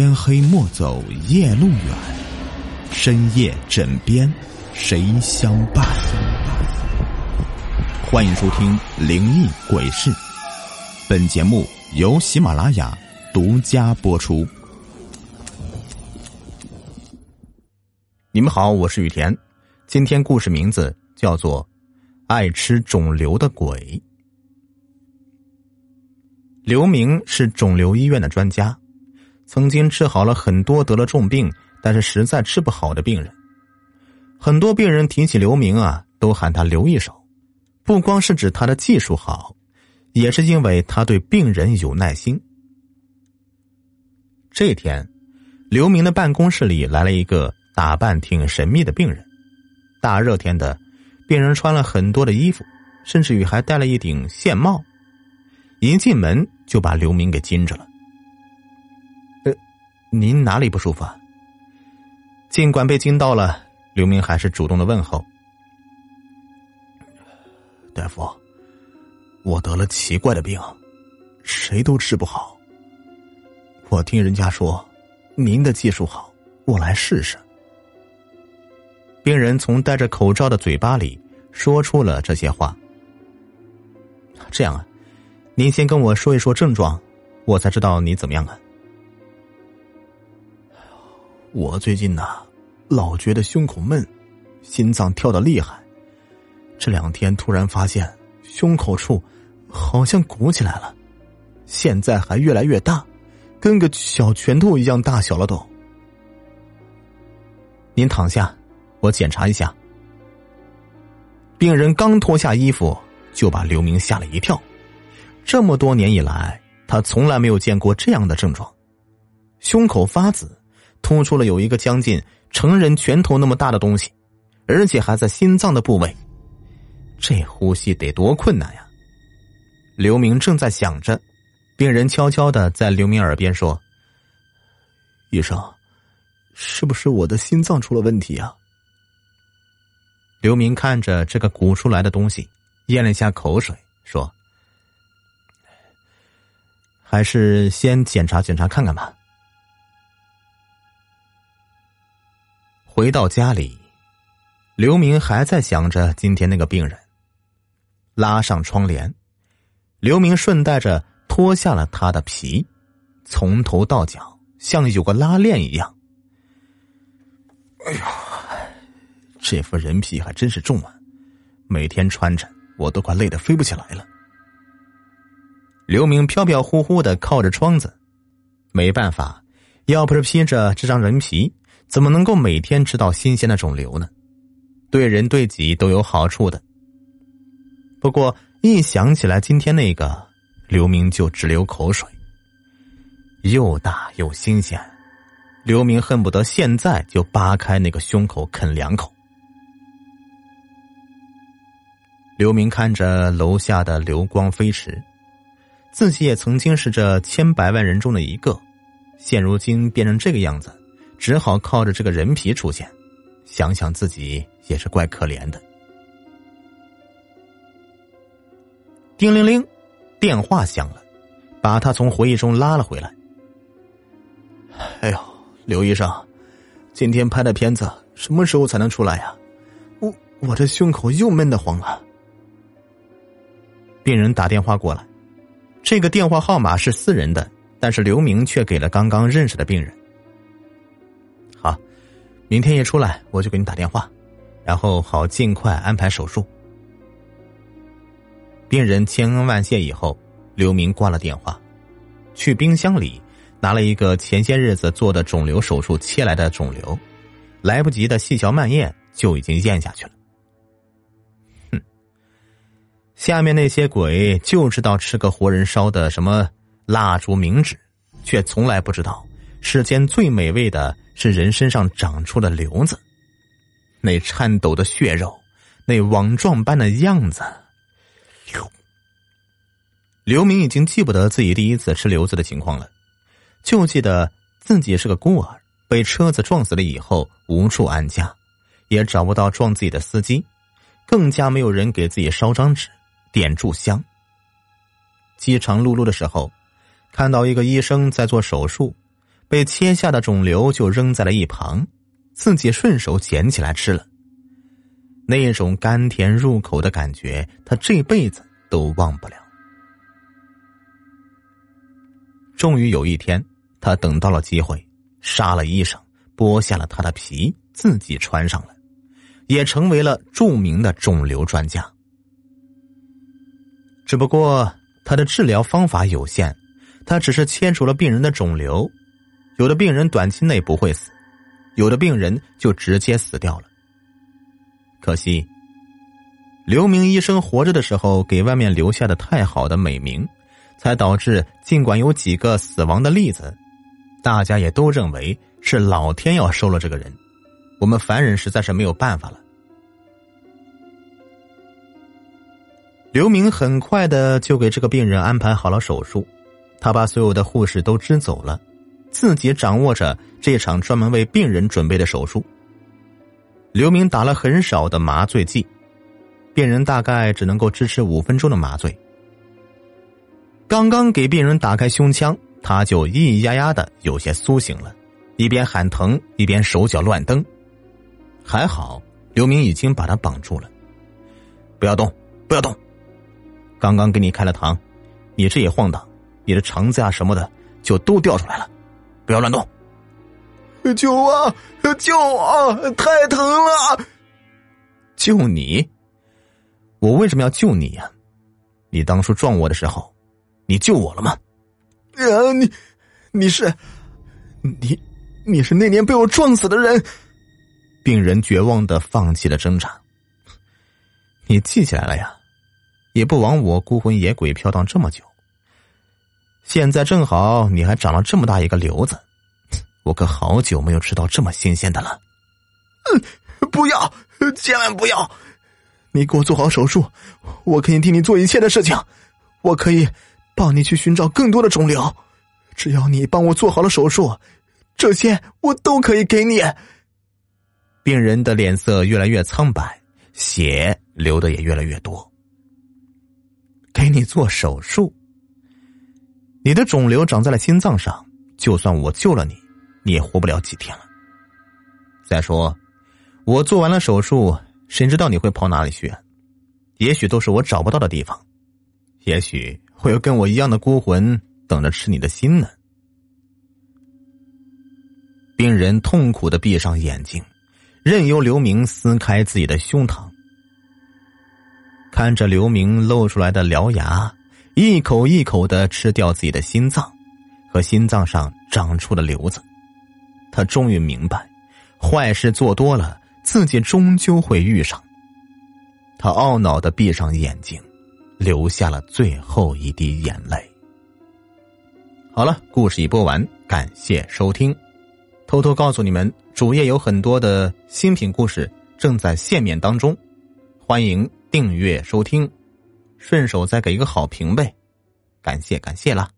天黑莫走夜路远，深夜枕边谁相伴？欢迎收听《灵异鬼事》，本节目由喜马拉雅独家播出。你们好，我是雨田，今天故事名字叫做《爱吃肿瘤的鬼》。刘明是肿瘤医院的专家，曾经治好了很多得了重病但是实在治不好的病人。很多病人提起刘明啊，都喊他刘一手，不光是指他的技术好，也是因为他对病人有耐心。这天，刘明的办公室里来了一个打扮挺神秘的病人。大热天的，病人穿了很多的衣服，甚至于还戴了一顶线帽。一进门就把刘明给惊着了。您哪里不舒服？啊？尽管被惊到了，刘明还是主动的问候：“大夫，我得了奇怪的病，谁都治不好。我听人家说，您的技术好，我来试试。”病人从戴着口罩的嘴巴里说出了这些话。这样啊。您先跟我说一说症状，我才知道你怎么样啊。我最近呐，老觉得胸口闷，心脏跳的厉害。这两天突然发现胸口处好像鼓起来了，现在还越来越大，跟个小拳头一样大小了都。您躺下，我检查一下。病人刚脱下衣服，就把刘明吓了一跳。这么多年以来，他从来没有见过这样的症状：胸口发紫，突出了有一个将近成人拳头那么大的东西，而且还在心脏的部位。这呼吸得多困难呀！刘明正在想着，病人悄悄的在刘明耳边说：“医生，是不是我的心脏出了问题啊？”刘明看着这个鼓出来的东西，咽了一下口水，说。还是先检查检查看看吧。回到家里，刘明还在想着今天那个病人。拉上窗帘，刘明顺带着脱下了他的皮，从头到脚像有个拉链一样。哎呀，这副人皮还真是重啊！每天穿着，我都快累得飞不起来了。刘明飘飘忽忽的靠着窗子，没办法，要不是披着这张人皮，怎么能够每天吃到新鲜的肿瘤呢？对人对己都有好处的。不过一想起来今天那个，刘明就直流口水。又大又新鲜，刘明恨不得现在就扒开那个胸口啃两口。刘明看着楼下的流光飞驰。自己也曾经是这千百万人中的一个，现如今变成这个样子，只好靠着这个人皮出现。想想自己也是怪可怜的。叮铃铃，电话响了，把他从回忆中拉了回来。哎呦，刘医生，今天拍的片子什么时候才能出来呀？我我这胸口又闷得慌了。病人打电话过来。这个电话号码是私人的，但是刘明却给了刚刚认识的病人。明天一出来我就给你打电话，然后好尽快安排手术。病人千恩万谢以后，刘明挂了电话，去冰箱里拿了一个前些日子做的肿瘤手术切来的肿瘤，来不及的细嚼慢咽就已经咽下去了。哼下面那些鬼就知道吃个活人烧的什么蜡烛冥纸，却从来不知道世间最美味的是人身上长出了瘤子，那颤抖的血肉，那网状般的样子。刘明已经记不得自己第一次吃瘤子的情况了，就记得自己是个孤儿，被车子撞死了以后无处安家，也找不到撞自己的司机，更加没有人给自己烧张纸。点炷香。饥肠辘辘的时候，看到一个医生在做手术，被切下的肿瘤就扔在了一旁，自己顺手捡起来吃了。那种甘甜入口的感觉，他这辈子都忘不了。终于有一天，他等到了机会，杀了医生，剥下了他的皮，自己穿上了，也成为了著名的肿瘤专家。只不过他的治疗方法有限，他只是切除了病人的肿瘤，有的病人短期内不会死，有的病人就直接死掉了。可惜，刘明医生活着的时候给外面留下的太好的美名，才导致尽管有几个死亡的例子，大家也都认为是老天要收了这个人，我们凡人实在是没有办法了。刘明很快的就给这个病人安排好了手术，他把所有的护士都支走了，自己掌握着这场专门为病人准备的手术。刘明打了很少的麻醉剂，病人大概只能够支持五分钟的麻醉。刚刚给病人打开胸腔，他就咿咿呀呀的有些苏醒了，一边喊疼一边手脚乱蹬。还好刘明已经把他绑住了，不要动，不要动。刚刚给你开了膛，你这一晃荡，你的肠子啊什么的就都掉出来了，不要乱动。救我！救我！太疼了！救你？我为什么要救你呀？你当初撞我的时候，你救我了吗？啊，你，你是，你，你是那年被我撞死的人。病人绝望的放弃了挣扎。你记起来了呀？也不枉我孤魂野鬼飘荡这么久。现在正好你还长了这么大一个瘤子。我可好久没有吃到这么新鲜的了。嗯，不要，千万不要！你给我做好手术，我可以替你做一切的事情。我可以帮你去寻找更多的肿瘤，只要你帮我做好了手术，这些我都可以给你。病人的脸色越来越苍白，血流的也越来越多。给你做手术？你的肿瘤长在了心脏上，就算我救了你。你也活不了几天了。再说，我做完了手术，谁知道你会跑哪里去？也许都是我找不到的地方，也许会有跟我一样的孤魂等着吃你的心呢。病人痛苦的闭上眼睛，任由刘明撕开自己的胸膛，看着刘明露出来的獠牙，一口一口的吃掉自己的心脏和心脏上长出的瘤子。他终于明白，坏事做多了，自己终究会遇上。他懊恼的闭上眼睛，流下了最后一滴眼泪。好了，故事已播完，感谢收听。偷偷告诉你们，主页有很多的新品故事正在限免当中，欢迎订阅收听，顺手再给一个好评呗，感谢感谢啦。